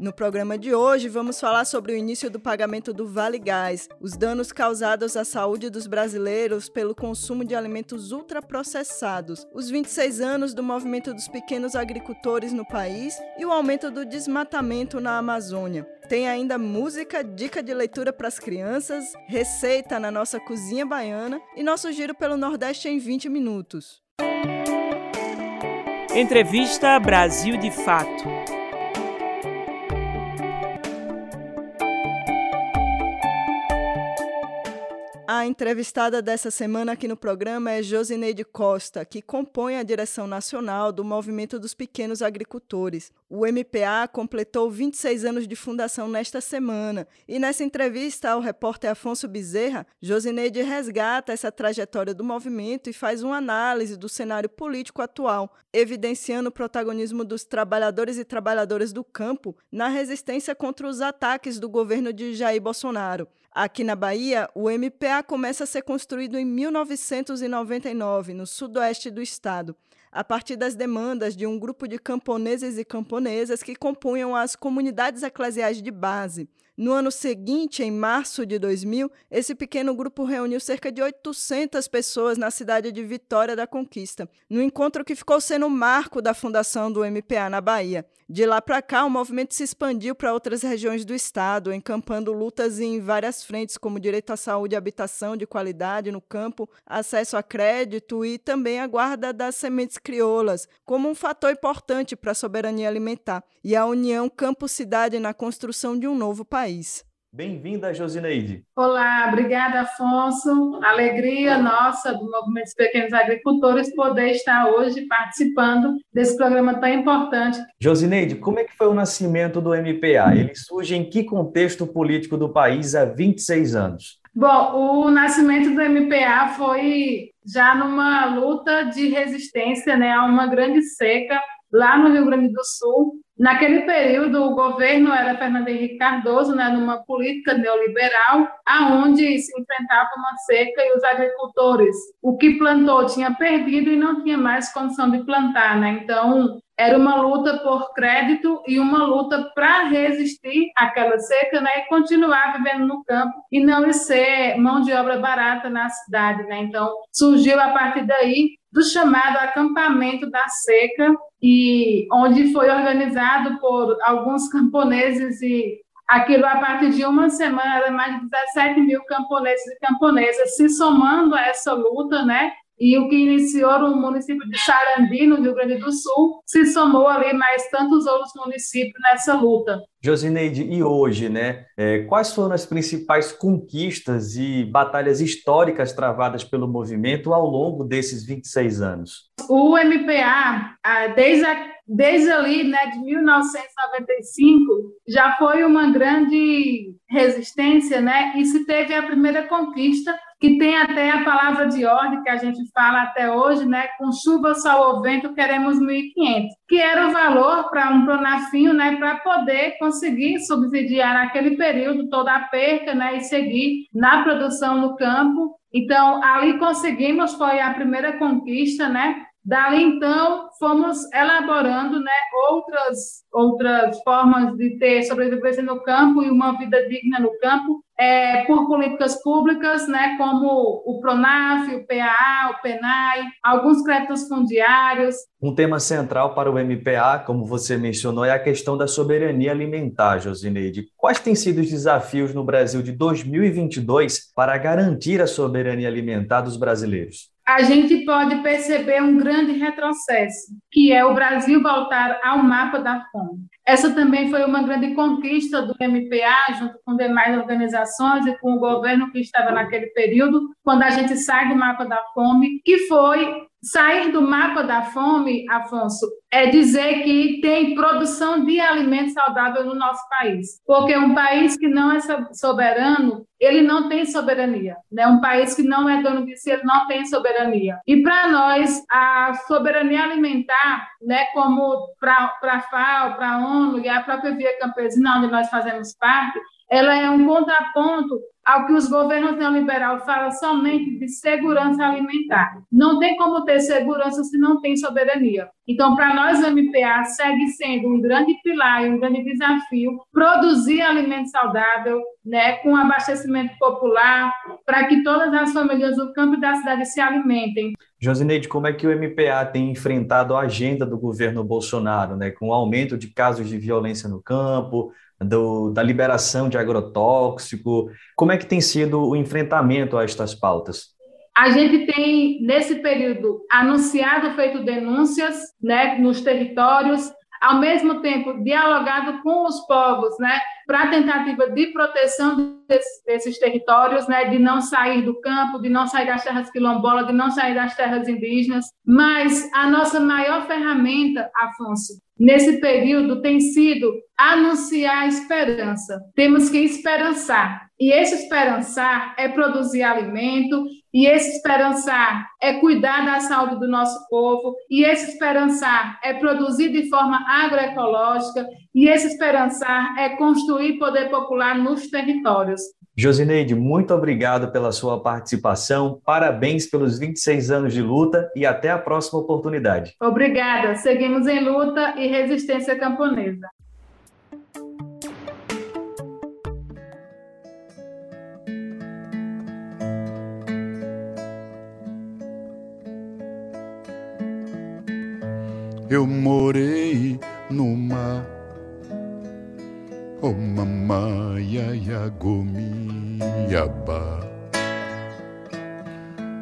No programa de hoje, vamos falar sobre o início do pagamento do Vale Gás, os danos causados à saúde dos brasileiros pelo consumo de alimentos ultraprocessados, os 26 anos do movimento dos pequenos agricultores no país e o aumento do desmatamento na Amazônia. Tem ainda música, dica de leitura para as crianças, receita na nossa cozinha baiana e nosso giro pelo Nordeste em 20 minutos. Entrevista Brasil de Fato. A entrevistada dessa semana aqui no programa é Josineide Costa, que compõe a direção nacional do Movimento dos Pequenos Agricultores. O MPA completou 26 anos de fundação nesta semana e nessa entrevista ao repórter Afonso Bezerra, Josineide resgata essa trajetória do movimento e faz uma análise do cenário político atual, evidenciando o protagonismo dos trabalhadores e trabalhadoras do campo na resistência contra os ataques do governo de Jair Bolsonaro. Aqui na Bahia, o MPA começa a ser construído em 1999, no sudoeste do estado, a partir das demandas de um grupo de camponeses e camponesas que compunham as comunidades eclesiais de base. No ano seguinte, em março de 2000, esse pequeno grupo reuniu cerca de 800 pessoas na cidade de Vitória da Conquista, no encontro que ficou sendo o marco da fundação do MPA na Bahia. De lá para cá, o movimento se expandiu para outras regiões do estado, encampando lutas em várias frentes, como direito à saúde e habitação de qualidade no campo, acesso a crédito e também a guarda das sementes crioulas, como um fator importante para a soberania alimentar, e a união campo-cidade na construção de um novo país país. Bem-vinda, Josineide. Olá, obrigada, Afonso. Alegria nossa do Movimento dos Pequenos Agricultores poder estar hoje participando desse programa tão importante. Josineide, como é que foi o nascimento do MPA? Ele surge em que contexto político do país há 26 anos? Bom, o nascimento do MPA foi já numa luta de resistência né, a uma grande seca lá no Rio Grande do Sul, Naquele período, o governo era Fernando Henrique Cardoso, né, numa política neoliberal, aonde se enfrentava uma seca e os agricultores, o que plantou tinha perdido e não tinha mais condição de plantar, né? Então, era uma luta por crédito e uma luta para resistir àquela seca, né, e continuar vivendo no campo e não ser mão de obra barata na cidade, né? Então, surgiu a partir daí do chamado acampamento da seca, e onde foi organizado por alguns camponeses e aquilo a partir de uma semana mais de 17 mil camponeses e camponesas se somando a essa luta, né? E o que iniciou no município de Sarandi, no Rio Grande do Sul, se somou ali mais tantos outros municípios nessa luta. Josineide, e hoje, né? É, quais foram as principais conquistas e batalhas históricas travadas pelo movimento ao longo desses 26 anos? O MPA, desde, a, desde ali, né, de 1995, já foi uma grande resistência, né? E se teve a primeira conquista que tem até a palavra de ordem que a gente fala até hoje, né? Com chuva, sol ou vento, queremos 1.500, que era o valor para um pronafinho, né? Para poder conseguir subsidiar naquele período toda a perca, né? E seguir na produção no campo. Então, ali conseguimos, foi a primeira conquista, né? Dali, então, fomos elaborando né, outras, outras formas de ter sobrevivência no campo e uma vida digna no campo, é, por políticas públicas, né, como o PRONAF, o PAA, o PENAI, alguns créditos fundiários. Um tema central para o MPA, como você mencionou, é a questão da soberania alimentar, Josineide. Quais têm sido os desafios no Brasil de 2022 para garantir a soberania alimentar dos brasileiros? a gente pode perceber um grande retrocesso, que é o Brasil voltar ao mapa da fome. Essa também foi uma grande conquista do MPA, junto com demais organizações e com o governo que estava naquele período, quando a gente sai do mapa da fome, que foi Sair do mapa da fome, Afonso, é dizer que tem produção de alimento saudável no nosso país. Porque um país que não é soberano, ele não tem soberania. Né? Um país que não é dono de si, ele não tem soberania. E para nós, a soberania alimentar, né, como para a FAO, para a ONU e a própria Via Campesina, onde nós fazemos parte, ela é um contraponto ao que os governos neoliberais falam somente de segurança alimentar. Não tem como ter segurança se não tem soberania. Então, para nós, o MPA segue sendo um grande pilar e um grande desafio produzir alimento saudável, né, com abastecimento popular, para que todas as famílias do campo e da cidade se alimentem. Josineide, como é que o MPA tem enfrentado a agenda do governo Bolsonaro, né, com o aumento de casos de violência no campo, do, da liberação de agrotóxico? Como é que tem sido o enfrentamento a estas pautas? A gente tem, nesse período, anunciado, feito denúncias né, nos territórios, ao mesmo tempo dialogado com os povos, né, para a tentativa de proteção desses, desses, territórios, né, de não sair do campo, de não sair das terras quilombolas, de não sair das terras indígenas. Mas a nossa maior ferramenta, Afonso, nesse período tem sido anunciar a esperança. Temos que esperançar. E esse esperançar é produzir alimento, e esse esperançar é cuidar da saúde do nosso povo, e esse esperançar é produzir de forma agroecológica, e esse esperançar é construir poder popular nos territórios. Josineide, muito obrigado pela sua participação, parabéns pelos 26 anos de luta e até a próxima oportunidade. Obrigada, seguimos em luta e resistência camponesa. Eu morei numa Oh mamaya ya gomiaba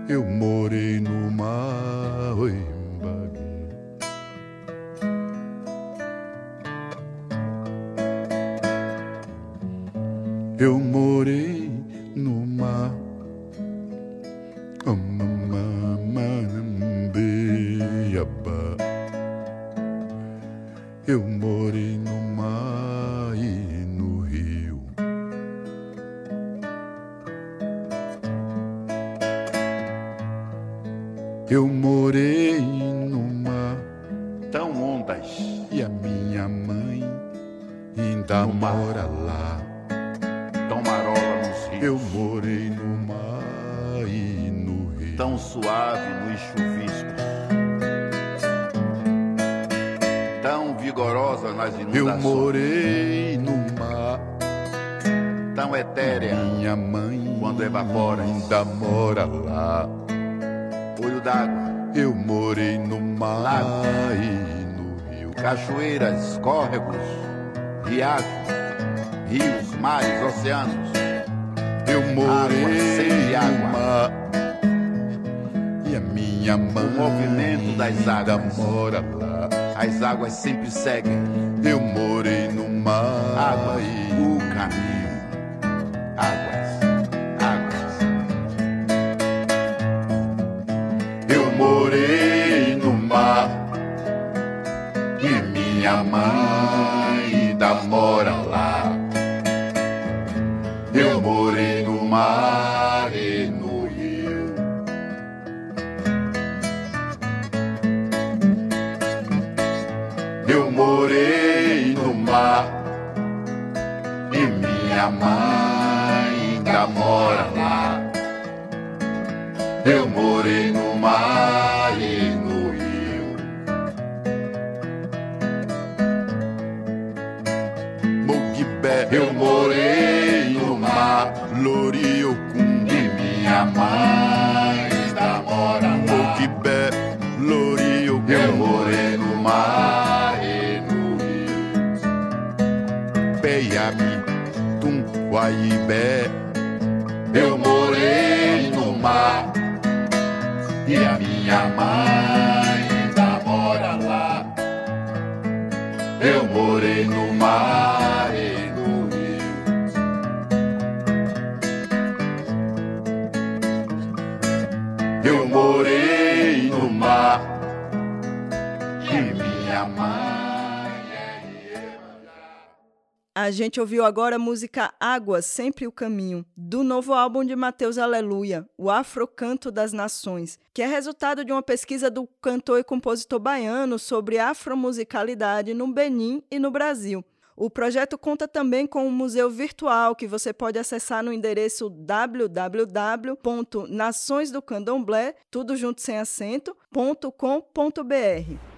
Eu morei no mar Eu morei Eu morei no mar e no rio. Tão suave nos chuviscos. Tão vigorosa nas inundações. Eu morei no mar. Tão etérea. Minha mãe quando evapora ainda mora lá olho d'água. Eu morei no mar Lago. e no rio. Cachoeiras, córregos, riachos, rios, mares, oceanos. Eu morei água, no mar. E a minha mãe o movimento das águas mora lá. As águas sempre seguem. Eu morei no mar água, e o caminho. Águas. morei no mar e minha mãe ainda mora lá. Mar e no rio. Peiami, Tum, Guaibé, eu morei no mar e a minha mãe A gente ouviu agora a música Água, Sempre o Caminho, do novo álbum de Mateus Aleluia, O Afrocanto das Nações, que é resultado de uma pesquisa do cantor e compositor baiano sobre afromusicalidade no Benin e no Brasil. O projeto conta também com um museu virtual que você pode acessar no endereço www.naçõesdocandomblé, tudo junto sem acento, .com.br.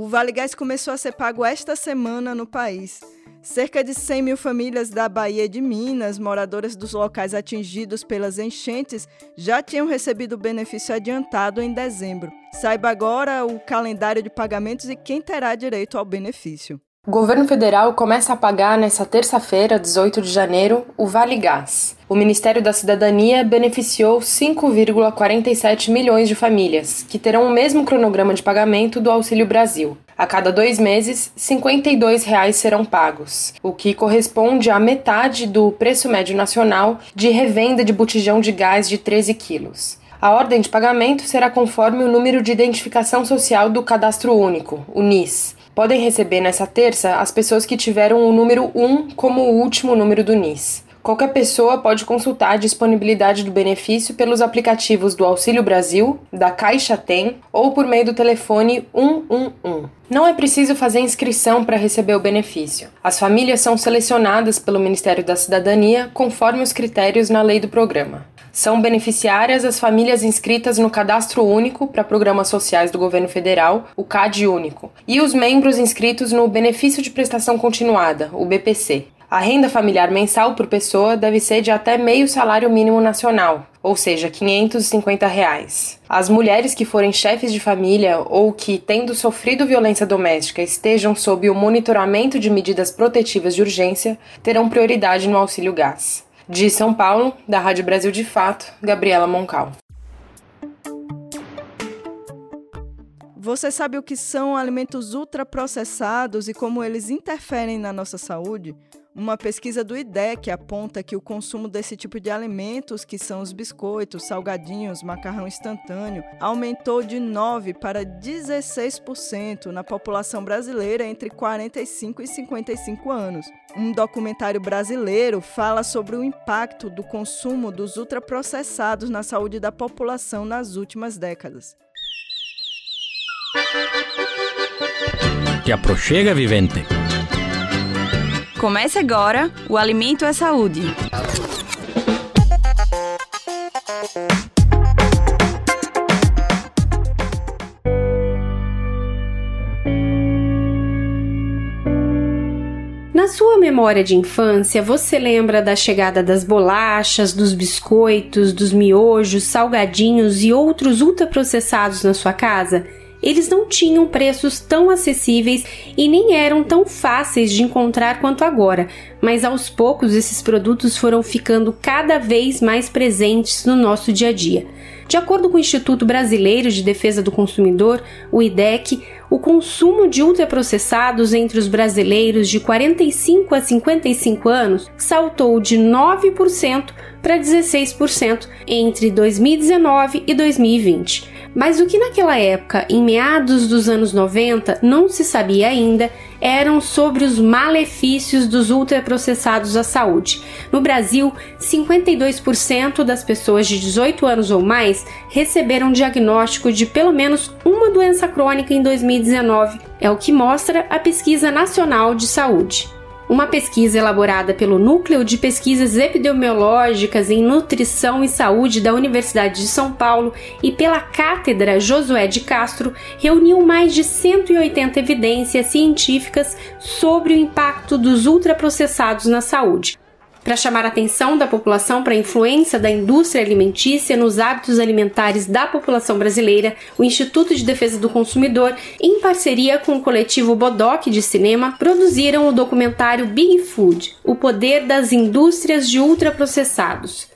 O Vale Gás começou a ser pago esta semana no país. Cerca de 100 mil famílias da Bahia e de Minas, moradoras dos locais atingidos pelas enchentes, já tinham recebido o benefício adiantado em dezembro. Saiba agora o calendário de pagamentos e quem terá direito ao benefício. O governo federal começa a pagar nesta terça-feira, 18 de janeiro, o Vale Gás. O Ministério da Cidadania beneficiou 5,47 milhões de famílias, que terão o mesmo cronograma de pagamento do Auxílio Brasil. A cada dois meses, 52 reais serão pagos, o que corresponde à metade do preço médio nacional de revenda de botijão de gás de 13 quilos. A ordem de pagamento será conforme o número de identificação social do Cadastro Único, o NIS. Podem receber nessa terça as pessoas que tiveram o número 1 como o último número do NIS. Qualquer pessoa pode consultar a disponibilidade do benefício pelos aplicativos do Auxílio Brasil, da Caixa Tem ou por meio do telefone 111. Não é preciso fazer inscrição para receber o benefício. As famílias são selecionadas pelo Ministério da Cidadania conforme os critérios na lei do programa. São beneficiárias as famílias inscritas no Cadastro Único para Programas Sociais do Governo Federal, o CAD Único, e os membros inscritos no Benefício de Prestação Continuada, o BPC. A renda familiar mensal por pessoa deve ser de até meio salário mínimo nacional, ou seja, 550 reais. As mulheres que forem chefes de família ou que, tendo sofrido violência doméstica, estejam sob o monitoramento de medidas protetivas de urgência, terão prioridade no auxílio gás. De São Paulo, da Rádio Brasil de Fato, Gabriela Moncal. Você sabe o que são alimentos ultraprocessados e como eles interferem na nossa saúde? Uma pesquisa do IDEC aponta que o consumo desse tipo de alimentos, que são os biscoitos, salgadinhos, macarrão instantâneo, aumentou de 9 para 16% na população brasileira entre 45 e 55 anos. Um documentário brasileiro fala sobre o impacto do consumo dos ultraprocessados na saúde da população nas últimas décadas. Te aproxega, vivente. Comece agora o Alimento é Saúde. Na sua memória de infância, você lembra da chegada das bolachas, dos biscoitos, dos miojos, salgadinhos e outros ultraprocessados na sua casa? Eles não tinham preços tão acessíveis e nem eram tão fáceis de encontrar quanto agora, mas aos poucos esses produtos foram ficando cada vez mais presentes no nosso dia a dia. De acordo com o Instituto Brasileiro de Defesa do Consumidor, o IDEC, o consumo de ultraprocessados entre os brasileiros de 45 a 55 anos saltou de 9% para 16% entre 2019 e 2020. Mas o que naquela época, em meados dos anos 90, não se sabia ainda eram sobre os malefícios dos ultraprocessados à saúde. No Brasil, 52% das pessoas de 18 anos ou mais receberam diagnóstico de pelo menos uma doença crônica em 2019, é o que mostra a Pesquisa Nacional de Saúde. Uma pesquisa elaborada pelo Núcleo de Pesquisas Epidemiológicas em Nutrição e Saúde da Universidade de São Paulo e pela Cátedra Josué de Castro reuniu mais de 180 evidências científicas sobre o impacto dos ultraprocessados na saúde para chamar a atenção da população para a influência da indústria alimentícia nos hábitos alimentares da população brasileira, o Instituto de Defesa do Consumidor, em parceria com o coletivo Bodoc de Cinema, produziram o documentário Big Food: O Poder das Indústrias de Ultraprocessados.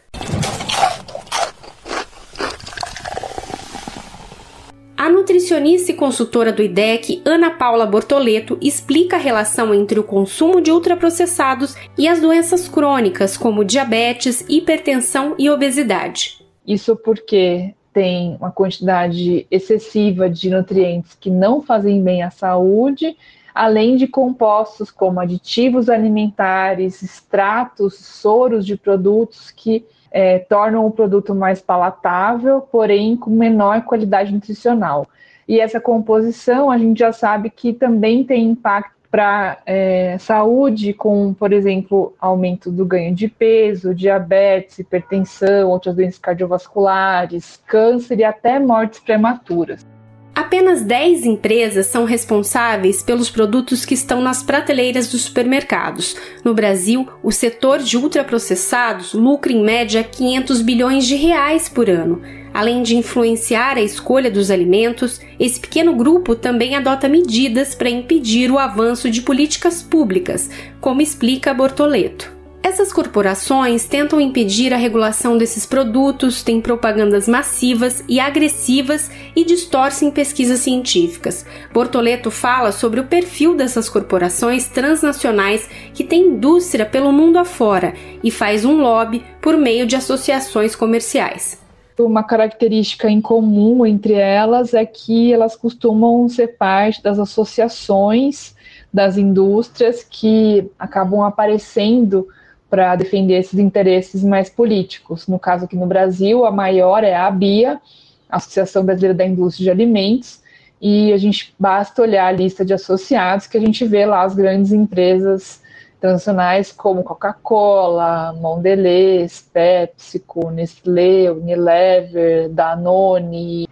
A nutricionista e consultora do IDEC, Ana Paula Bortoleto, explica a relação entre o consumo de ultraprocessados e as doenças crônicas, como diabetes, hipertensão e obesidade. Isso porque tem uma quantidade excessiva de nutrientes que não fazem bem à saúde, além de compostos como aditivos alimentares, extratos, soros de produtos que é, tornam o produto mais palatável, porém com menor qualidade nutricional. E essa composição a gente já sabe que também tem impacto para é, saúde, com, por exemplo, aumento do ganho de peso, diabetes, hipertensão, outras doenças cardiovasculares, câncer e até mortes prematuras. Apenas 10 empresas são responsáveis pelos produtos que estão nas prateleiras dos supermercados. No Brasil, o setor de ultraprocessados lucra em média 500 bilhões de reais por ano. Além de influenciar a escolha dos alimentos, esse pequeno grupo também adota medidas para impedir o avanço de políticas públicas, como explica Bortoleto. Essas corporações tentam impedir a regulação desses produtos, têm propagandas massivas e agressivas e distorcem pesquisas científicas. Bortoleto fala sobre o perfil dessas corporações transnacionais que têm indústria pelo mundo afora e faz um lobby por meio de associações comerciais. Uma característica em comum entre elas é que elas costumam ser parte das associações das indústrias que acabam aparecendo para defender esses interesses mais políticos. No caso aqui no Brasil, a maior é a ABIA, Associação Brasileira da Indústria de Alimentos, e a gente basta olhar a lista de associados que a gente vê lá as grandes empresas internacionais como Coca-Cola, Mondelez, PepsiCo, Nestlé, Unilever, Danone,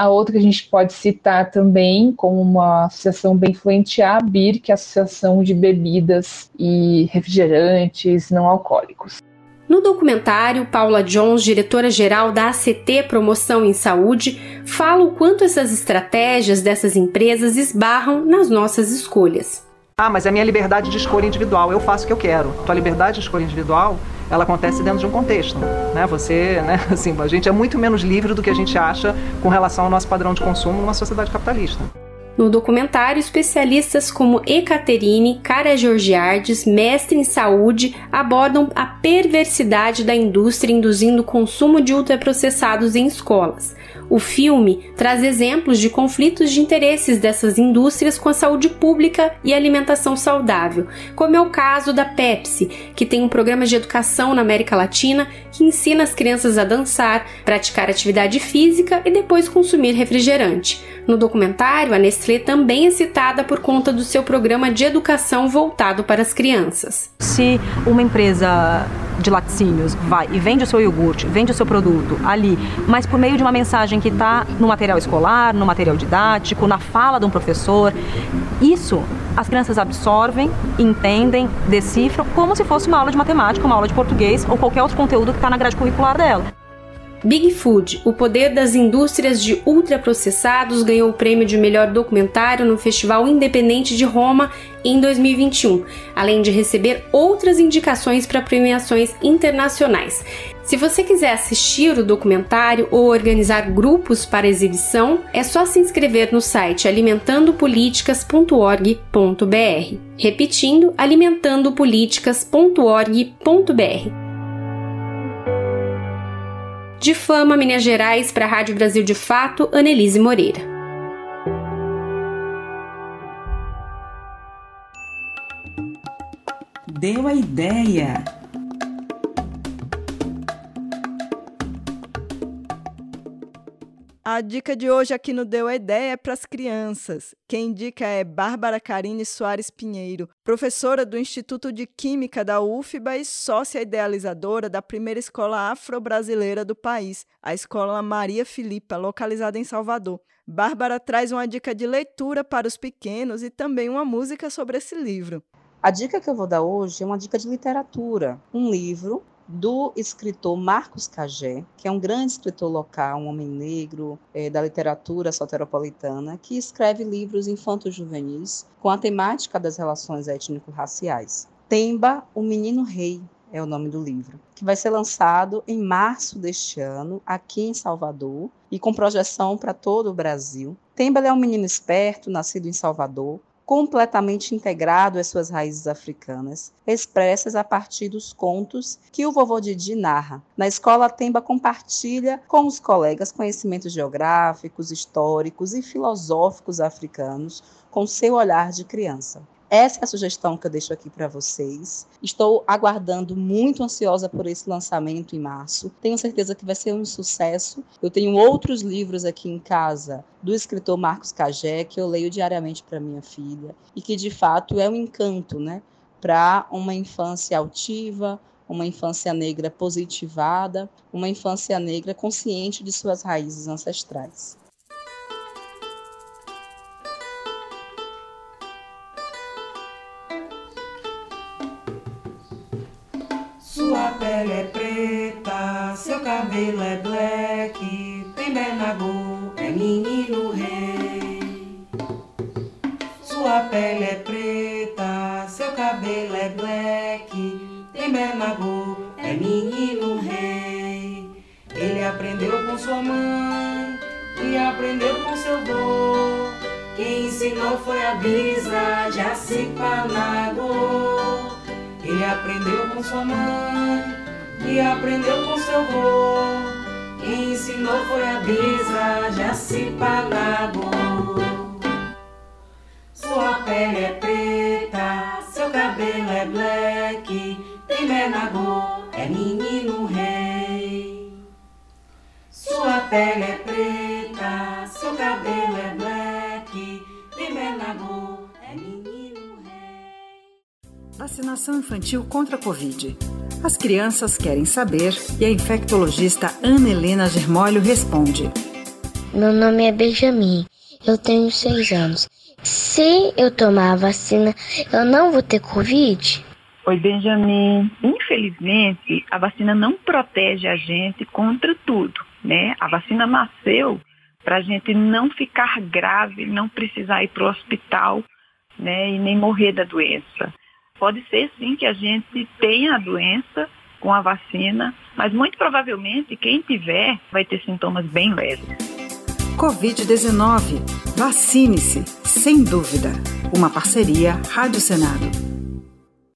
a outra que a gente pode citar também como uma associação bem influente é a ABIR, que é a Associação de Bebidas e Refrigerantes Não Alcoólicos. No documentário, Paula Jones, diretora-geral da ACT Promoção em Saúde, fala o quanto essas estratégias dessas empresas esbarram nas nossas escolhas. Ah, mas é a minha liberdade de escolha individual, eu faço o que eu quero. Tua liberdade de escolha individual ela acontece dentro de um contexto, né? Você, né, assim, a gente é muito menos livre do que a gente acha com relação ao nosso padrão de consumo numa sociedade capitalista. No documentário, especialistas como Ekaterine Cara Georgiardes, mestre em saúde, abordam a perversidade da indústria induzindo o consumo de ultraprocessados em escolas. O filme traz exemplos de conflitos de interesses dessas indústrias com a saúde pública e alimentação saudável, como é o caso da Pepsi, que tem um programa de educação na América Latina que ensina as crianças a dançar, praticar atividade física e depois consumir refrigerante. No documentário, a Nestlé também é citada por conta do seu programa de educação voltado para as crianças. Se uma empresa de laticínios vai e vende o seu iogurte, vende o seu produto ali, mas por meio de uma mensagem que está no material escolar, no material didático, na fala de um professor, isso as crianças absorvem, entendem, decifram como se fosse uma aula de matemática, uma aula de português ou qualquer outro conteúdo que está na grade curricular dela. Big Food, o poder das indústrias de ultraprocessados, ganhou o prêmio de melhor documentário no Festival Independente de Roma em 2021, além de receber outras indicações para premiações internacionais. Se você quiser assistir o documentário ou organizar grupos para exibição, é só se inscrever no site alimentandopoliticas.org.br. Repetindo, alimentandopoliticas.org.br. De Fama, Minas Gerais, para a Rádio Brasil de Fato, Annelise Moreira. Deu a ideia. A dica de hoje aqui no Deu a Ideia é para as crianças. Quem indica é Bárbara Carine Soares Pinheiro, professora do Instituto de Química da UFBA e sócia idealizadora da primeira escola afro-brasileira do país, a Escola Maria Filipa, localizada em Salvador. Bárbara traz uma dica de leitura para os pequenos e também uma música sobre esse livro. A dica que eu vou dar hoje é uma dica de literatura, um livro do escritor Marcos Cagé, que é um grande escritor local, um homem negro é, da literatura soteropolitana, que escreve livros infanto-juvenis com a temática das relações étnico-raciais. Temba, o Menino Rei, é o nome do livro, que vai ser lançado em março deste ano, aqui em Salvador, e com projeção para todo o Brasil. Tembel é um menino esperto, nascido em Salvador, completamente integrado às suas raízes africanas, expressas a partir dos contos que o vovô Didi narra. Na escola, Temba compartilha com os colegas conhecimentos geográficos, históricos e filosóficos africanos com seu olhar de criança. Essa é a sugestão que eu deixo aqui para vocês. Estou aguardando muito ansiosa por esse lançamento em março. Tenho certeza que vai ser um sucesso. Eu tenho outros livros aqui em casa do escritor Marcos Cagé que eu leio diariamente para minha filha e que de fato é um encanto, né, para uma infância altiva, uma infância negra positivada, uma infância negra consciente de suas raízes ancestrais. Cabelo é black, tem Bernagô, é menino rei. Sua pele é preta, seu cabelo é black, tem Bernagô, é menino rei. Ele aprendeu com sua mãe e aprendeu com seu vô. Quem ensinou foi a Bisa Jacipanagô. Ele aprendeu com sua mãe e aprendeu com seu avô. Quem ensinou foi a Bisa Jacipanagô. Sua pele é preta, seu cabelo é black, tem Menagô, é menino rei. Sua pele é preta, seu cabelo é black, tem Menagô, é menino Vacinação infantil contra a Covid. As crianças querem saber e a infectologista Ana Helena Germólio responde. Meu nome é Benjamin, eu tenho seis anos. Se eu tomar a vacina, eu não vou ter Covid? Oi, Benjamin. Infelizmente, a vacina não protege a gente contra tudo, né? A vacina nasceu para a gente não ficar grave, não precisar ir para o hospital, né? E nem morrer da doença. Pode ser sim que a gente tenha a doença com a vacina, mas muito provavelmente quem tiver vai ter sintomas bem leves. Covid-19. Vacine-se, sem dúvida. Uma parceria Rádio Senado.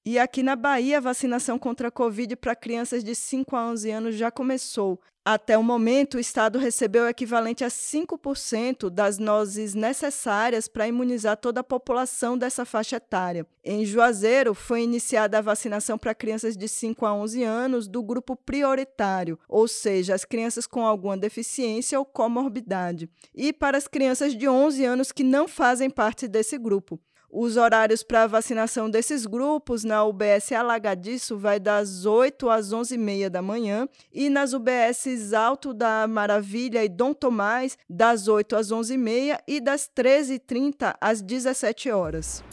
E aqui na Bahia, a vacinação contra a Covid para crianças de 5 a 11 anos já começou. Até o momento, o Estado recebeu o equivalente a 5% das doses necessárias para imunizar toda a população dessa faixa etária. Em Juazeiro, foi iniciada a vacinação para crianças de 5 a 11 anos do grupo prioritário, ou seja, as crianças com alguma deficiência ou comorbidade, e para as crianças de 11 anos que não fazem parte desse grupo. Os horários para vacinação desses grupos na UBS Alagadiço vai das 8 às 11h30 da manhã e nas UBSs Alto da Maravilha e Dom Tomás das 8 às 11h30 e das 13h30 às 17 horas.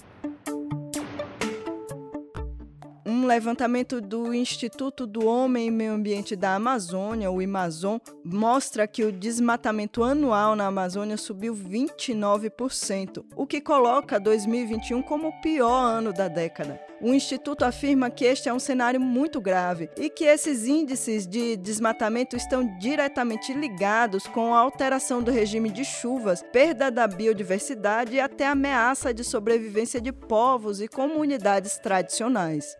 Um levantamento do Instituto do Homem e Meio Ambiente da Amazônia, o Amazon, mostra que o desmatamento anual na Amazônia subiu 29%, o que coloca 2021 como o pior ano da década. O Instituto afirma que este é um cenário muito grave e que esses índices de desmatamento estão diretamente ligados com a alteração do regime de chuvas, perda da biodiversidade e até ameaça de sobrevivência de povos e comunidades tradicionais.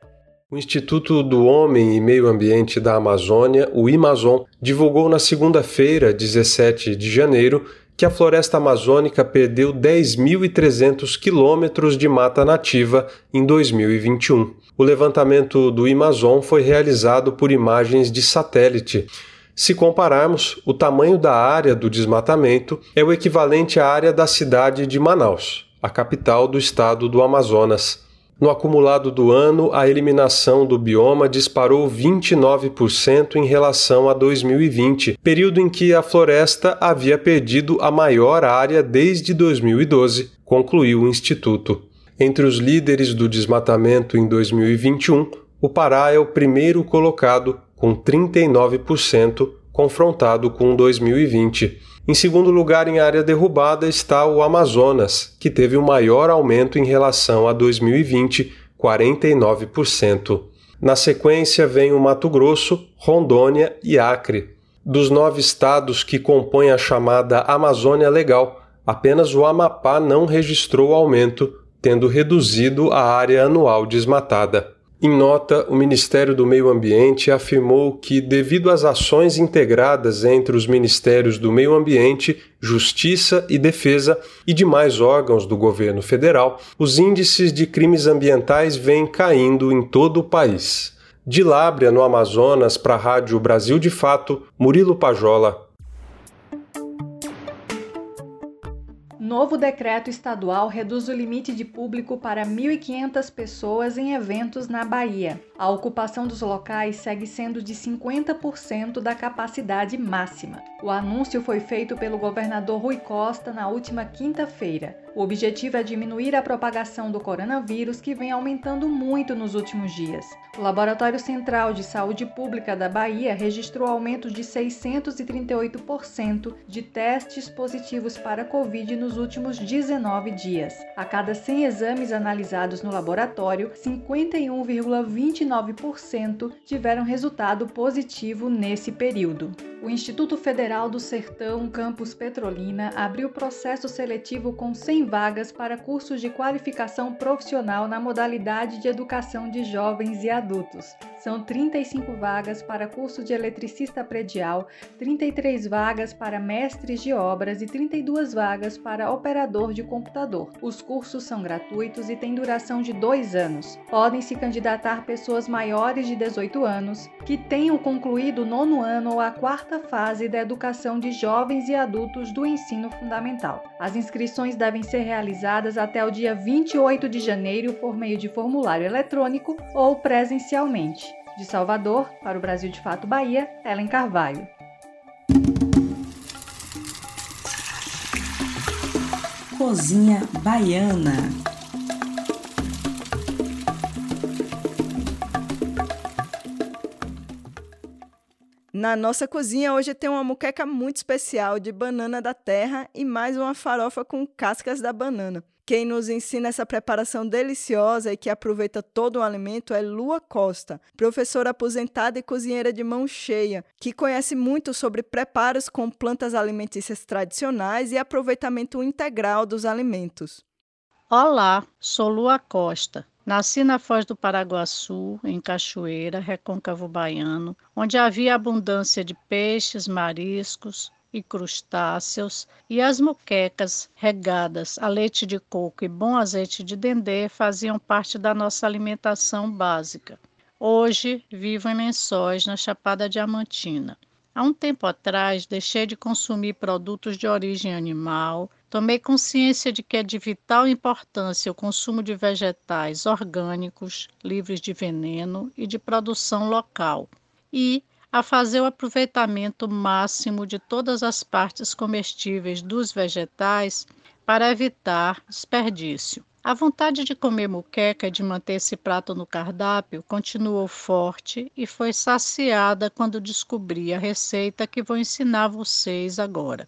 O Instituto do Homem e Meio Ambiente da Amazônia, o IMAZON, divulgou na segunda-feira, 17 de janeiro, que a floresta amazônica perdeu 10.300 quilômetros de mata nativa em 2021. O levantamento do Amazon foi realizado por imagens de satélite. Se compararmos, o tamanho da área do desmatamento é o equivalente à área da cidade de Manaus, a capital do estado do Amazonas. No acumulado do ano, a eliminação do bioma disparou 29% em relação a 2020, período em que a floresta havia perdido a maior área desde 2012, concluiu o Instituto. Entre os líderes do desmatamento em 2021, o Pará é o primeiro colocado, com 39%, confrontado com 2020. Em segundo lugar, em área derrubada, está o Amazonas, que teve o maior aumento em relação a 2020, 49%. Na sequência vem o Mato Grosso, Rondônia e Acre. Dos nove estados que compõem a chamada Amazônia Legal, apenas o Amapá não registrou aumento, tendo reduzido a área anual desmatada. Em nota, o Ministério do Meio Ambiente afirmou que, devido às ações integradas entre os Ministérios do Meio Ambiente, Justiça e Defesa e demais órgãos do governo federal, os índices de crimes ambientais vêm caindo em todo o país. De Lábrea, no Amazonas, para a Rádio Brasil de Fato, Murilo Pajola. Novo decreto estadual reduz o limite de público para 1.500 pessoas em eventos na Bahia. A ocupação dos locais segue sendo de 50% da capacidade máxima. O anúncio foi feito pelo governador Rui Costa na última quinta-feira. O objetivo é diminuir a propagação do coronavírus, que vem aumentando muito nos últimos dias. O Laboratório Central de Saúde Pública da Bahia registrou aumento de 638% de testes positivos para Covid nos últimos 19 dias. A cada 100 exames analisados no laboratório, 51,29% tiveram resultado positivo nesse período. O Instituto Federal do Sertão, Campus Petrolina, abriu processo seletivo com 100 vagas para cursos de qualificação profissional na modalidade de educação de jovens e adultos. São 35 vagas para curso de eletricista predial, 33 vagas para mestres de obras e 32 vagas para operador de computador. Os cursos são gratuitos e têm duração de dois anos. Podem se candidatar pessoas maiores de 18 anos que tenham concluído o nono ano ou a quarta fase da educação de jovens e adultos do ensino fundamental. As inscrições devem ser realizadas até o dia 28 de janeiro por meio de formulário eletrônico ou presencialmente. De Salvador, para o Brasil de Fato Bahia, Ellen Carvalho. Cozinha Baiana Na nossa cozinha hoje tem uma muqueca muito especial de banana da terra e mais uma farofa com cascas da banana. Quem nos ensina essa preparação deliciosa e que aproveita todo o alimento é Lua Costa, professora aposentada e cozinheira de mão cheia, que conhece muito sobre preparos com plantas alimentícias tradicionais e aproveitamento integral dos alimentos. Olá, sou Lua Costa. Nasci na Foz do Paraguaçu, em Cachoeira, Recôncavo Baiano, onde havia abundância de peixes, mariscos e crustáceos, e as muquecas regadas a leite de coco e bom azeite de dendê faziam parte da nossa alimentação básica. Hoje vivo em Lençóis, na Chapada Diamantina. Há um tempo atrás, deixei de consumir produtos de origem animal, tomei consciência de que é de vital importância o consumo de vegetais orgânicos, livres de veneno e de produção local, e a fazer o aproveitamento máximo de todas as partes comestíveis dos vegetais para evitar desperdício. A vontade de comer muqueca e de manter esse prato no cardápio continuou forte e foi saciada quando descobri a receita que vou ensinar vocês agora.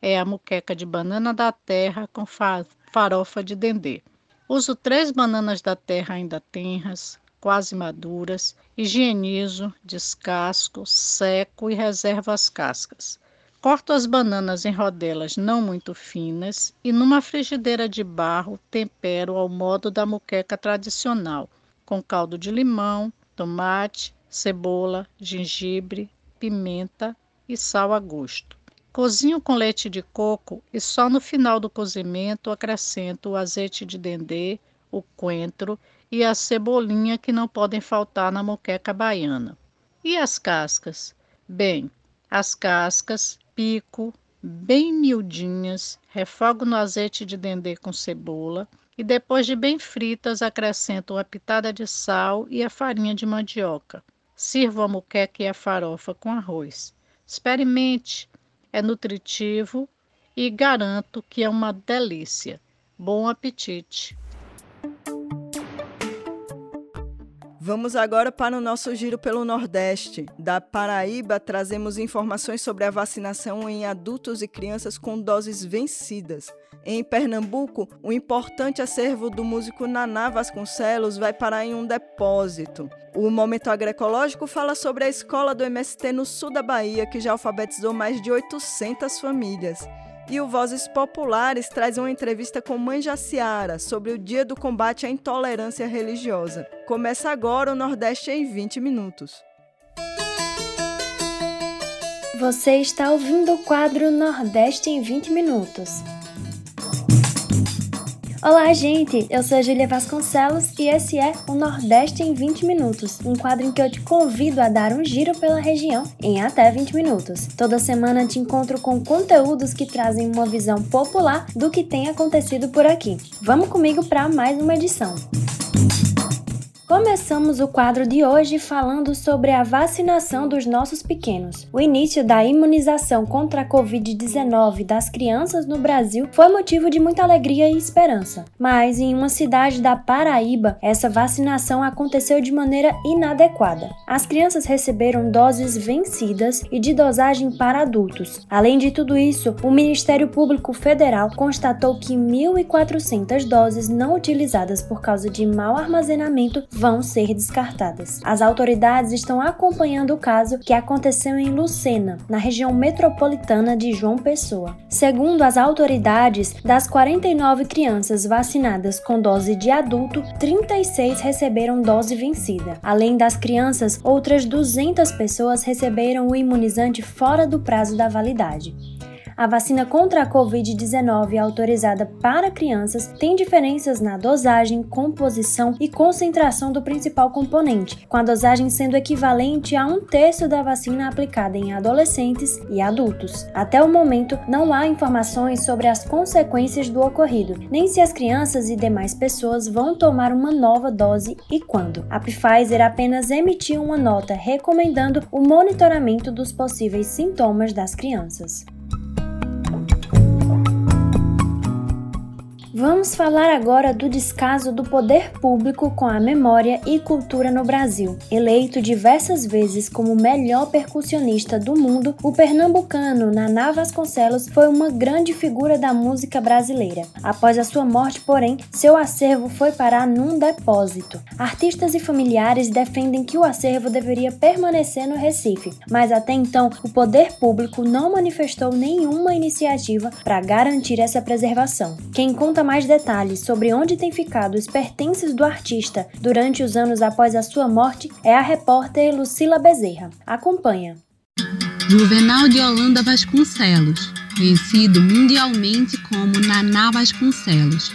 É a muqueca de banana da terra com farofa de dendê. Uso três bananas da terra ainda tenras, quase maduras, higienizo, descasco, seco e reservo as cascas. Corto as bananas em rodelas não muito finas e numa frigideira de barro tempero ao modo da muqueca tradicional, com caldo de limão, tomate, cebola, gengibre, pimenta e sal a gosto. Cozinho com leite de coco e só no final do cozimento acrescento o azeite de dendê, o coentro e a cebolinha que não podem faltar na moqueca baiana. E as cascas? Bem, as cascas pico bem miudinhas, refogo no azeite de dendê com cebola e depois de bem fritas acrescento uma pitada de sal e a farinha de mandioca. Sirvo a muqueca e a farofa com arroz. Experimente, é nutritivo e garanto que é uma delícia. Bom apetite! Vamos agora para o nosso giro pelo Nordeste. Da Paraíba, trazemos informações sobre a vacinação em adultos e crianças com doses vencidas. Em Pernambuco, o importante acervo do músico Naná Vasconcelos vai parar em um depósito. O Momento Agroecológico fala sobre a escola do MST no sul da Bahia, que já alfabetizou mais de 800 famílias. E o Vozes Populares traz uma entrevista com Mãe Jaciara sobre o Dia do Combate à Intolerância Religiosa. Começa agora o Nordeste em 20 minutos. Você está ouvindo o quadro Nordeste em 20 minutos. Olá, gente! Eu sou a Julia Vasconcelos e esse é o Nordeste em 20 Minutos, um quadro em que eu te convido a dar um giro pela região em até 20 minutos. Toda semana te encontro com conteúdos que trazem uma visão popular do que tem acontecido por aqui. Vamos comigo para mais uma edição. Começamos o quadro de hoje falando sobre a vacinação dos nossos pequenos. O início da imunização contra a Covid-19 das crianças no Brasil foi motivo de muita alegria e esperança. Mas em uma cidade da Paraíba, essa vacinação aconteceu de maneira inadequada. As crianças receberam doses vencidas e de dosagem para adultos. Além de tudo isso, o Ministério Público Federal constatou que 1.400 doses não utilizadas por causa de mau armazenamento vão ser descartadas. As autoridades estão acompanhando o caso que aconteceu em Lucena, na região metropolitana de João Pessoa. Segundo as autoridades, das 49 crianças vacinadas com dose de adulto, 36 receberam dose vencida. Além das crianças, outras 200 pessoas receberam o imunizante fora do prazo da validade a vacina contra a Covid-19 autorizada para crianças tem diferenças na dosagem, composição e concentração do principal componente, com a dosagem sendo equivalente a um terço da vacina aplicada em adolescentes e adultos. Até o momento, não há informações sobre as consequências do ocorrido, nem se as crianças e demais pessoas vão tomar uma nova dose e quando. A Pfizer apenas emitiu uma nota recomendando o monitoramento dos possíveis sintomas das crianças. Vamos falar agora do descaso do poder público com a memória e cultura no Brasil. Eleito diversas vezes como o melhor percussionista do mundo, o pernambucano Naná Vasconcelos foi uma grande figura da música brasileira. Após a sua morte, porém, seu acervo foi parar num depósito. Artistas e familiares defendem que o acervo deveria permanecer no Recife, mas até então o poder público não manifestou nenhuma iniciativa para garantir essa preservação. Quem conta mais detalhes sobre onde tem ficado os pertences do artista durante os anos após a sua morte é a repórter Lucila Bezerra. Acompanha. Juvenal de Holanda Vasconcelos, conhecido mundialmente como Naná Vasconcelos.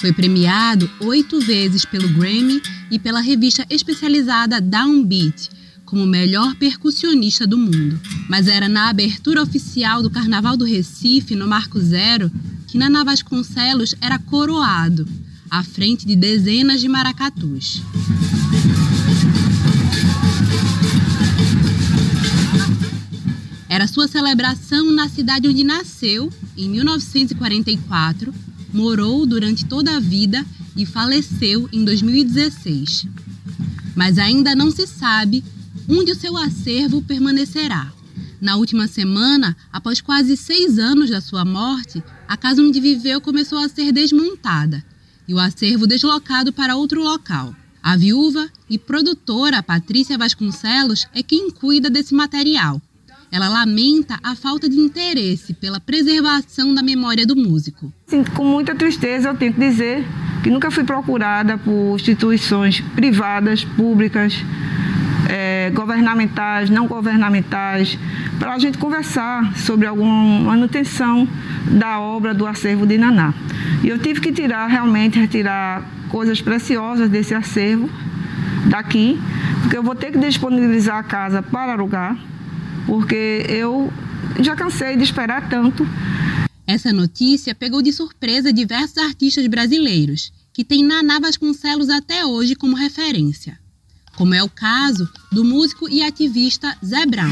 Foi premiado oito vezes pelo Grammy e pela revista especializada Downbeat como o melhor percussionista do mundo. Mas era na abertura oficial do Carnaval do Recife, no Marco Zero, que Naná Vasconcelos era coroado, à frente de dezenas de maracatus. Era sua celebração na cidade onde nasceu, em 1944, morou durante toda a vida e faleceu em 2016. Mas ainda não se sabe onde o seu acervo permanecerá. Na última semana, após quase seis anos da sua morte, a casa onde viveu começou a ser desmontada e o acervo deslocado para outro local. A viúva e produtora Patrícia Vasconcelos é quem cuida desse material. Ela lamenta a falta de interesse pela preservação da memória do músico. Sim, com muita tristeza, eu tenho que dizer que nunca fui procurada por instituições privadas, públicas, é, governamentais, não governamentais, para a gente conversar sobre alguma manutenção da obra do acervo de Naná. E eu tive que tirar, realmente, retirar coisas preciosas desse acervo daqui, porque eu vou ter que disponibilizar a casa para alugar, porque eu já cansei de esperar tanto. Essa notícia pegou de surpresa diversos artistas brasileiros, que têm Naná Vasconcelos até hoje como referência como é o caso do músico e ativista Zé Brown.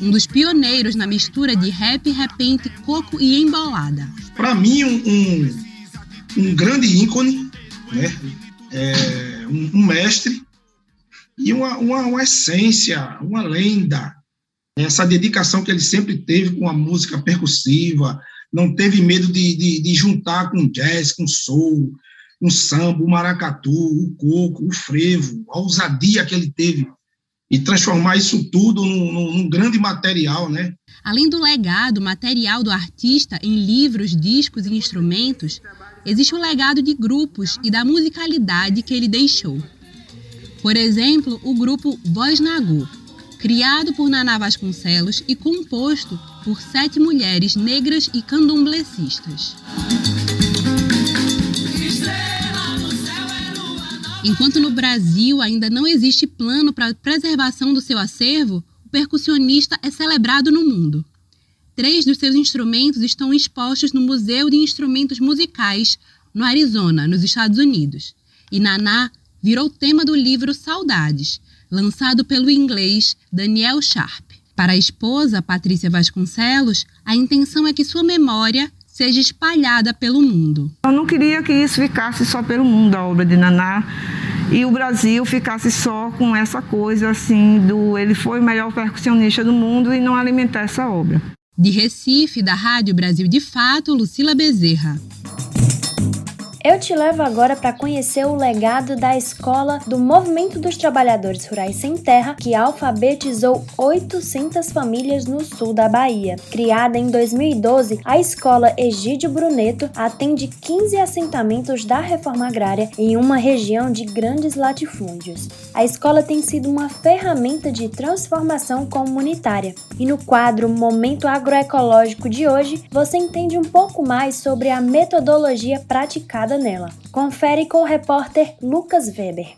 Um dos pioneiros na mistura de rap, repente, coco e embolada. Para mim, um, um, grande ícone, né? é, um, um, mestre e uma, uma, uma, essência, uma lenda. Essa dedicação que ele sempre teve com a música percussiva, não teve medo de, de, de juntar com jazz, com soul, com samba, o maracatu, o coco, o frevo, a ousadia que ele teve e transformar isso tudo num, num, grande material, né? Além do legado material do artista em livros, discos e instrumentos, existe o legado de grupos e da musicalidade que ele deixou. Por exemplo, o grupo Voz Nagu, criado por Naná Vasconcelos e composto por sete mulheres negras e candomblecistas. Enquanto no Brasil ainda não existe plano para preservação do seu acervo, o percussionista é celebrado no mundo. Três dos seus instrumentos estão expostos no Museu de Instrumentos Musicais, no Arizona, nos Estados Unidos. E Naná virou tema do livro Saudades, lançado pelo inglês Daniel Sharp. Para a esposa, Patrícia Vasconcelos, a intenção é que sua memória seja espalhada pelo mundo. Eu não queria que isso ficasse só pelo mundo, a obra de Naná, e o Brasil ficasse só com essa coisa assim do ele foi o melhor percussionista do mundo e não alimentar essa obra. De Recife, da Rádio Brasil de Fato, Lucila Bezerra. Eu te levo agora para conhecer o legado da escola do Movimento dos Trabalhadores Rurais Sem Terra, que alfabetizou 800 famílias no sul da Bahia. Criada em 2012, a escola Egídio Bruneto atende 15 assentamentos da reforma agrária em uma região de grandes latifúndios. A escola tem sido uma ferramenta de transformação comunitária. E no quadro Momento Agroecológico de hoje, você entende um pouco mais sobre a metodologia praticada nela. Confere com o repórter Lucas Weber.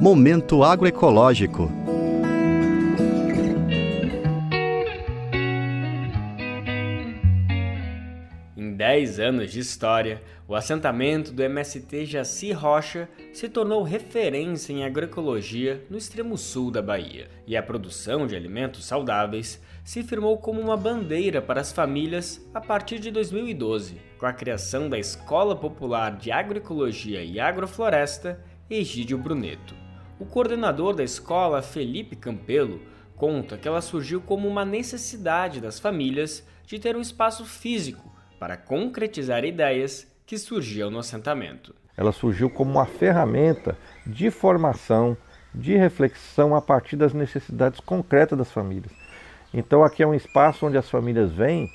Momento agroecológico. Em 10 anos de história, o assentamento do MST Jaci Rocha se tornou referência em agroecologia no extremo sul da Bahia, e a produção de alimentos saudáveis se firmou como uma bandeira para as famílias a partir de 2012, com a criação da Escola Popular de Agroecologia e Agrofloresta, Egídio Bruneto. O coordenador da escola, Felipe Campelo, conta que ela surgiu como uma necessidade das famílias de ter um espaço físico para concretizar ideias que surgiam no assentamento. Ela surgiu como uma ferramenta de formação, de reflexão a partir das necessidades concretas das famílias. Então aqui é um espaço onde as famílias vêm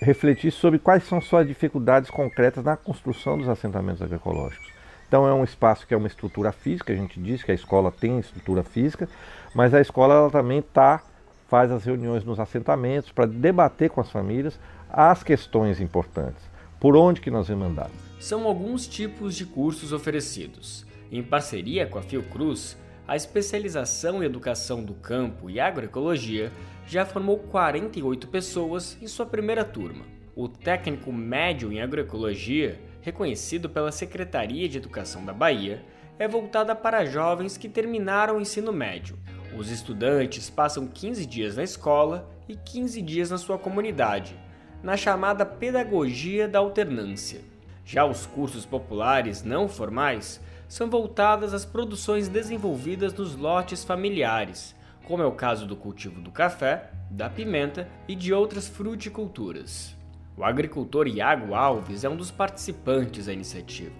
refletir sobre quais são suas dificuldades concretas na construção dos assentamentos agroecológicos. Então é um espaço que é uma estrutura física, a gente diz que a escola tem estrutura física, mas a escola ela também tá, faz as reuniões nos assentamentos para debater com as famílias as questões importantes. Por onde que nós vamos andar? São alguns tipos de cursos oferecidos. Em parceria com a Fiocruz, a especialização em educação do campo e agroecologia já formou 48 pessoas em sua primeira turma. O técnico médio em agroecologia, reconhecido pela Secretaria de Educação da Bahia, é voltada para jovens que terminaram o ensino médio. Os estudantes passam 15 dias na escola e 15 dias na sua comunidade, na chamada pedagogia da alternância. Já os cursos populares não formais são voltadas às produções desenvolvidas nos lotes familiares, como é o caso do cultivo do café, da pimenta e de outras fruticulturas. O agricultor Iago Alves é um dos participantes da iniciativa.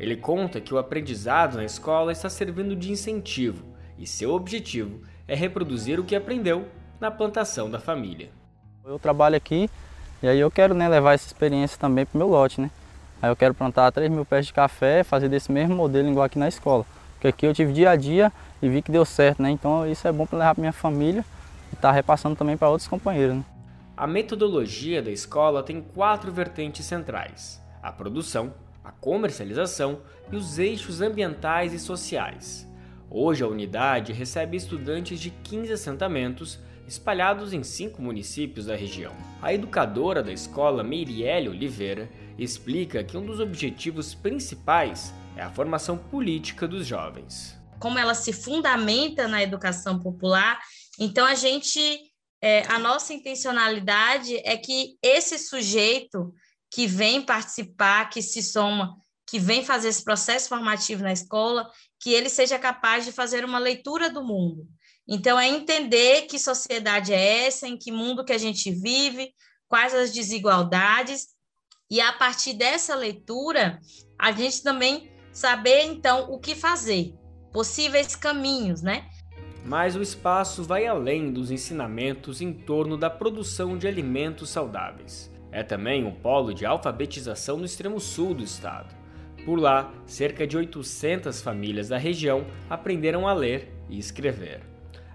Ele conta que o aprendizado na escola está servindo de incentivo e seu objetivo é reproduzir o que aprendeu na plantação da família. Eu trabalho aqui e aí eu quero né, levar essa experiência também para o meu lote, né? Aí eu quero plantar 3 mil pés de café, fazer desse mesmo modelo igual aqui na escola. Porque aqui eu tive dia a dia e vi que deu certo, né? Então isso é bom para levar para minha família e estar tá repassando também para outros companheiros. Né? A metodologia da escola tem quatro vertentes centrais: a produção, a comercialização e os eixos ambientais e sociais. Hoje a unidade recebe estudantes de 15 assentamentos espalhados em cinco municípios da região. A educadora da escola, Meirielle Oliveira, explica que um dos objetivos principais é a formação política dos jovens. Como ela se fundamenta na educação popular, então a gente é, a nossa intencionalidade é que esse sujeito que vem participar, que se soma, que vem fazer esse processo formativo na escola, que ele seja capaz de fazer uma leitura do mundo. Então, é entender que sociedade é essa, em que mundo que a gente vive, quais as desigualdades, e a partir dessa leitura, a gente também saber, então, o que fazer, possíveis caminhos, né? Mas o espaço vai além dos ensinamentos em torno da produção de alimentos saudáveis. É também um polo de alfabetização no extremo sul do estado. Por lá, cerca de 800 famílias da região aprenderam a ler e escrever.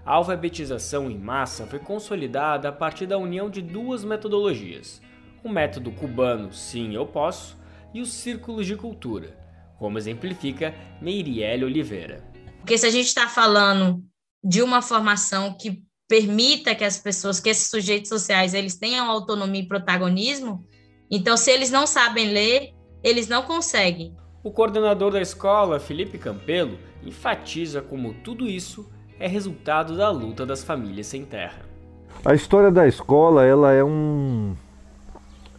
A alfabetização em massa foi consolidada a partir da união de duas metodologias: o método cubano Sim Eu Posso e os círculos de cultura, como exemplifica Meirielle Oliveira. Porque se a gente está falando de uma formação que permita que as pessoas, que esses sujeitos sociais, eles tenham autonomia e protagonismo, então se eles não sabem ler, eles não conseguem. O coordenador da escola, Felipe Campelo, enfatiza como tudo isso é resultado da luta das famílias sem terra. A história da escola ela é um,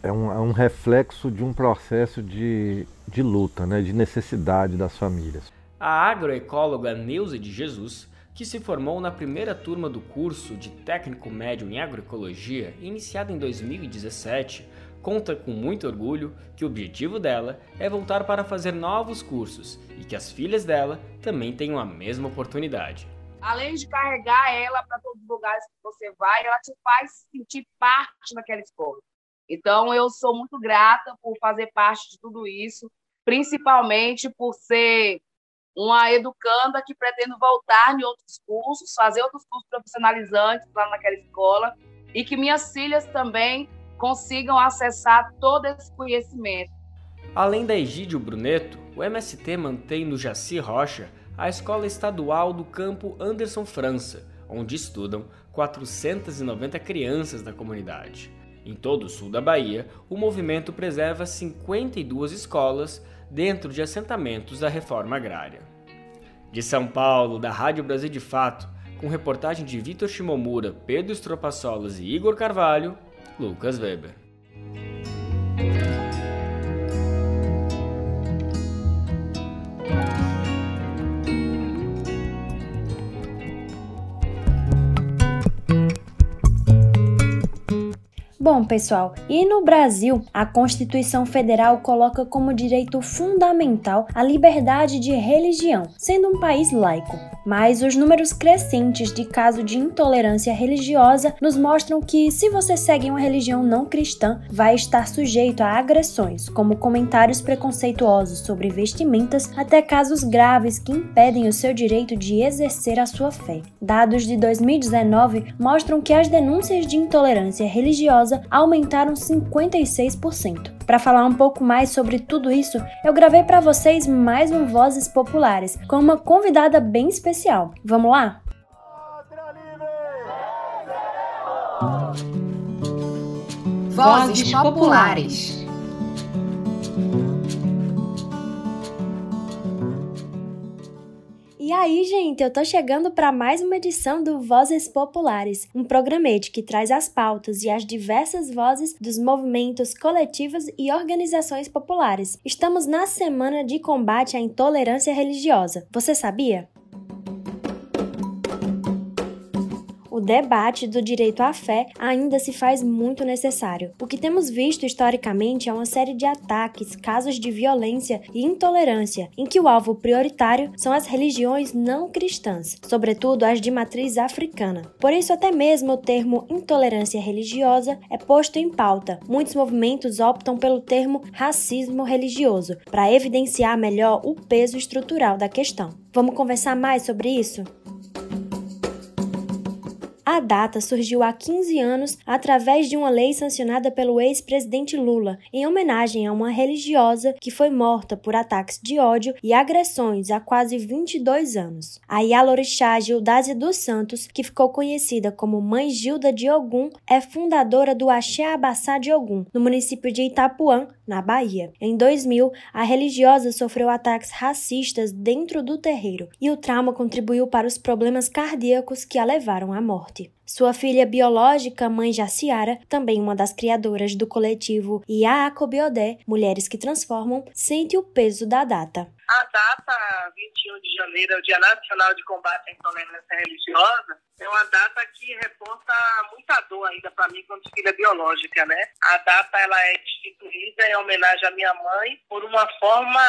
é um, é um reflexo de um processo de, de luta, né, de necessidade das famílias. A agroecóloga Neuza de Jesus, que se formou na primeira turma do curso de técnico médio em agroecologia, iniciado em 2017, conta com muito orgulho que o objetivo dela é voltar para fazer novos cursos e que as filhas dela também tenham a mesma oportunidade além de carregar ela para todos os lugares que você vai, ela te faz sentir parte daquela escola. Então, eu sou muito grata por fazer parte de tudo isso, principalmente por ser uma educanda que pretendo voltar em outros cursos, fazer outros cursos profissionalizantes lá naquela escola e que minhas filhas também consigam acessar todo esse conhecimento. Além da Egídio Bruneto, o MST mantém no Jaci Rocha a Escola Estadual do Campo Anderson França, onde estudam 490 crianças da comunidade. Em todo o sul da Bahia, o movimento preserva 52 escolas dentro de assentamentos da reforma agrária. De São Paulo, da Rádio Brasil de Fato, com reportagem de Vitor Shimomura, Pedro Estropaçolas e Igor Carvalho, Lucas Weber. Bom, pessoal, e no Brasil, a Constituição Federal coloca como direito fundamental a liberdade de religião, sendo um país laico. Mas os números crescentes de casos de intolerância religiosa nos mostram que, se você segue uma religião não cristã, vai estar sujeito a agressões, como comentários preconceituosos sobre vestimentas, até casos graves que impedem o seu direito de exercer a sua fé. Dados de 2019 mostram que as denúncias de intolerância religiosa aumentaram 56%. Para falar um pouco mais sobre tudo isso, eu gravei para vocês mais um Vozes Populares com uma convidada bem especial. Vamos lá? Vozes Populares. E aí, gente, eu tô chegando para mais uma edição do Vozes Populares, um programete que traz as pautas e as diversas vozes dos movimentos coletivos e organizações populares. Estamos na semana de combate à intolerância religiosa. Você sabia? O debate do direito à fé ainda se faz muito necessário. O que temos visto historicamente é uma série de ataques, casos de violência e intolerância, em que o alvo prioritário são as religiões não cristãs, sobretudo as de matriz africana. Por isso, até mesmo o termo intolerância religiosa é posto em pauta. Muitos movimentos optam pelo termo racismo religioso, para evidenciar melhor o peso estrutural da questão. Vamos conversar mais sobre isso? A data surgiu há 15 anos através de uma lei sancionada pelo ex-presidente Lula, em homenagem a uma religiosa que foi morta por ataques de ódio e agressões há quase 22 anos. A Yalorixá Gildásia dos Santos, que ficou conhecida como Mãe Gilda de Ogum, é fundadora do Axé Abassá de Ogum, no município de Itapuã, na Bahia. Em 2000, a religiosa sofreu ataques racistas dentro do terreiro e o trauma contribuiu para os problemas cardíacos que a levaram à morte. Sua filha biológica, mãe Jaciara, também uma das criadoras do coletivo Iaco Biodé, Mulheres que Transformam, sente o peso da data. A data 21 de janeiro é o Dia Nacional de Combate à Intolerância Religiosa. É uma data que reporta muita dor ainda para mim como filha biológica, né? A data ela é instituída em homenagem à minha mãe por uma forma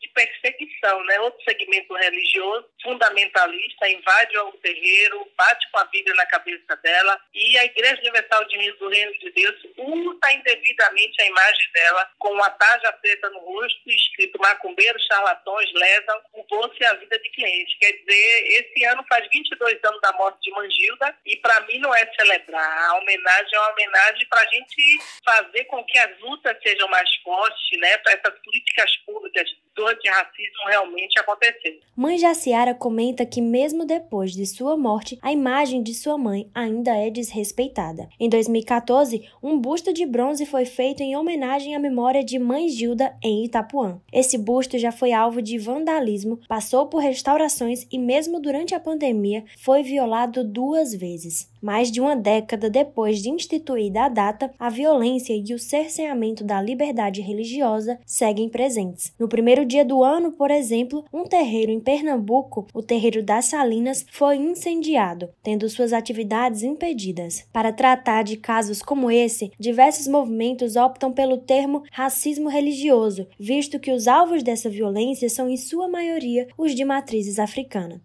de perseguição, né? Outro segmento religioso fundamentalista invade o terreiro, bate com a Bíblia na cabeça dela e a Igreja Universal de do Reino de Deus usa indevidamente a imagem dela com uma tarja preta no rosto escrito macumbeiro, charlatões, lesam o bolso e a vida de cliente. Quer dizer, esse ano faz 22 anos da morte de Mangilda e para mim não é celebrar. A homenagem é uma homenagem para a gente fazer com que as lutas sejam mais fortes, né? Para essas políticas públicas do antirracismo realmente acontecer. Mãe Jaciara comenta que mesmo depois de sua morte, a imagem de sua mãe ainda é desrespeitada. Em 2014, um busto de bronze foi feito em homenagem à memória de Mãe Gilda em Itapuã. Esse busto já foi alvo de vandalismo, passou por restaurações e mesmo durante a pandemia foi violado duas vezes. Mais de uma década depois de instituída a data, a violência e o cerceamento da liberdade religiosa seguem presentes. No primeiro dia do ano, por exemplo, um terreiro em Pernambuco, o Terreiro das Salinas, foi incendiado, tendo suas atividades impedidas. Para tratar de casos como esse, diversos movimentos optam pelo termo racismo religioso, visto que os alvos dessa violência são, em sua maioria, os de matrizes africana.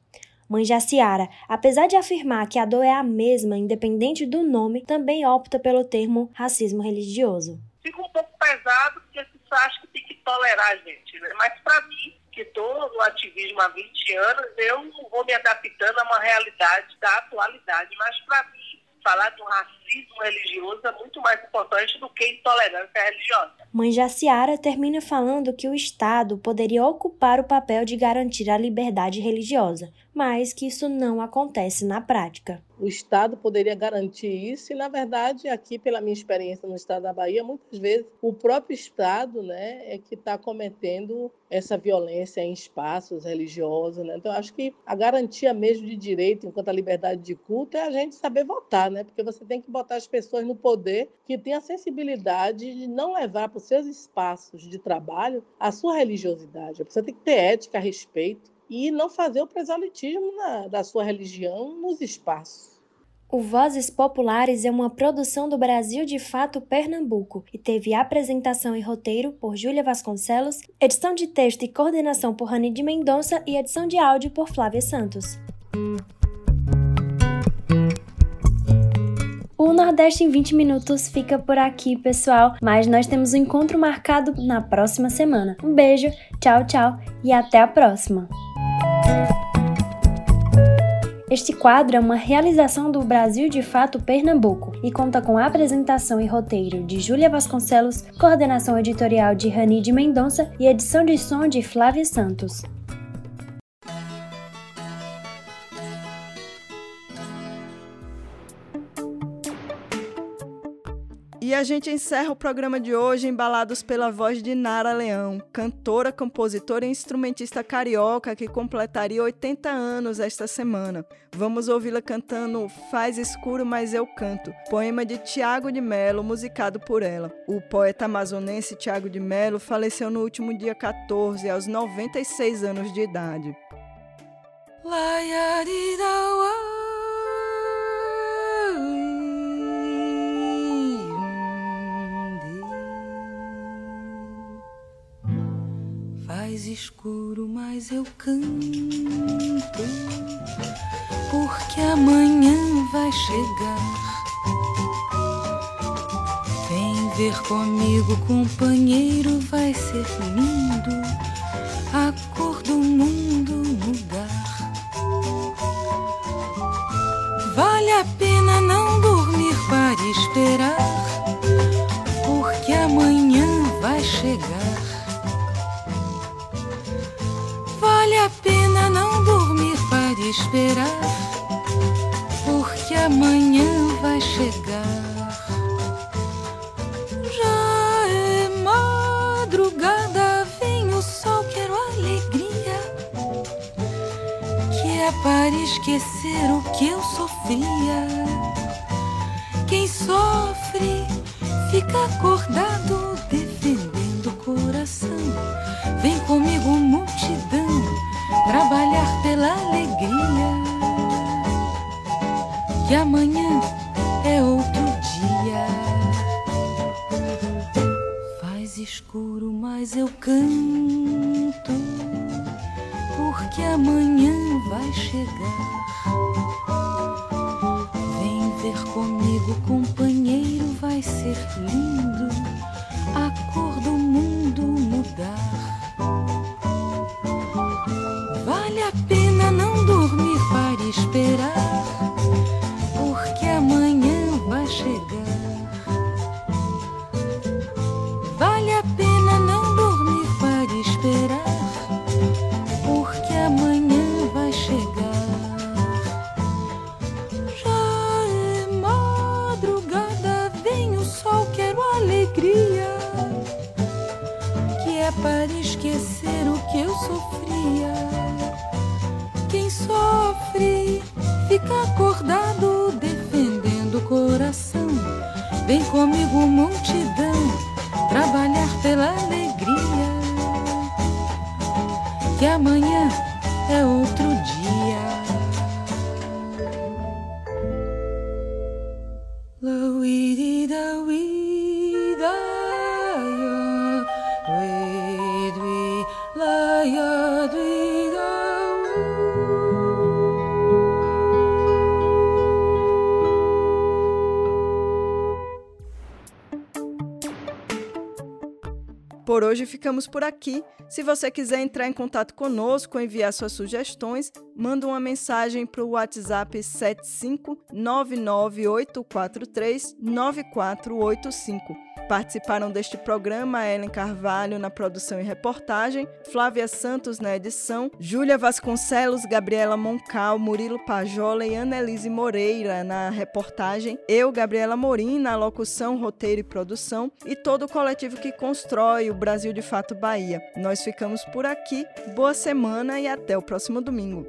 Mãe Jaciara, apesar de afirmar que a dor é a mesma, independente do nome, também opta pelo termo racismo religioso. Fica um pouco pesado porque se acha que tem que tolerar a gente, né? mas para mim, que estou no ativismo há 20 anos, eu vou me adaptando a uma realidade da atualidade, mas para mim, falar do racismo religioso é muito mais importante do que intolerância religiosa. Mãe Jaciara termina falando que o Estado poderia ocupar o papel de garantir a liberdade religiosa, mas que isso não acontece na prática. O Estado poderia garantir isso e, na verdade, aqui, pela minha experiência no Estado da Bahia, muitas vezes o próprio Estado né, é que está cometendo essa violência em espaços religiosos. Né? Então, acho que a garantia mesmo de direito, enquanto a liberdade de culto, é a gente saber votar, né? porque você tem que botar as pessoas no poder que têm a sensibilidade de não levar para os seus espaços de trabalho a sua religiosidade. Você tem que ter ética, respeito e não fazer o proselitismo na, da sua religião nos espaços. O Vozes Populares é uma produção do Brasil de Fato Pernambuco e teve apresentação e roteiro por Júlia Vasconcelos, edição de texto e coordenação por Rani de Mendonça e edição de áudio por Flávia Santos. Nordeste em 20 minutos fica por aqui, pessoal, mas nós temos um encontro marcado na próxima semana. Um beijo, tchau, tchau e até a próxima! Este quadro é uma realização do Brasil de Fato Pernambuco e conta com apresentação e roteiro de Júlia Vasconcelos, coordenação editorial de Rani de Mendonça e edição de som de Flávia Santos. E a gente encerra o programa de hoje embalados pela voz de Nara Leão, cantora, compositora e instrumentista carioca que completaria 80 anos esta semana. Vamos ouvi-la cantando Faz Escuro, Mas Eu Canto, poema de Tiago de Melo, musicado por ela. O poeta amazonense Tiago de Melo faleceu no último dia 14, aos 96 anos de idade. Faz escuro, mas eu canto, porque amanhã vai chegar. Vem ver comigo, companheiro, vai ser lindo a cor do mundo mudar. Vale a pena não dormir para esperar, porque amanhã vai chegar. Esperar, porque amanhã vai chegar. Já é madrugada, vem o sol, quero alegria, que é para esquecer o que eu sofria. Quem sofre fica acordado Amanhã é outro dia. Faz escuro, mas eu canto, porque amanhã vai chegar. Vem ver comigo, companheiro, hoje ficamos por aqui. Se você quiser entrar em contato conosco, enviar suas sugestões, manda uma mensagem para o WhatsApp 75998439485. Participaram deste programa Ellen Carvalho na produção e reportagem, Flávia Santos na edição, Júlia Vasconcelos, Gabriela Moncal, Murilo Pajola e Annelise Moreira na reportagem, eu, Gabriela Morim, na locução, roteiro e produção, e todo o coletivo que constrói o Brasil de Fato Bahia. Nós ficamos por aqui, boa semana e até o próximo domingo.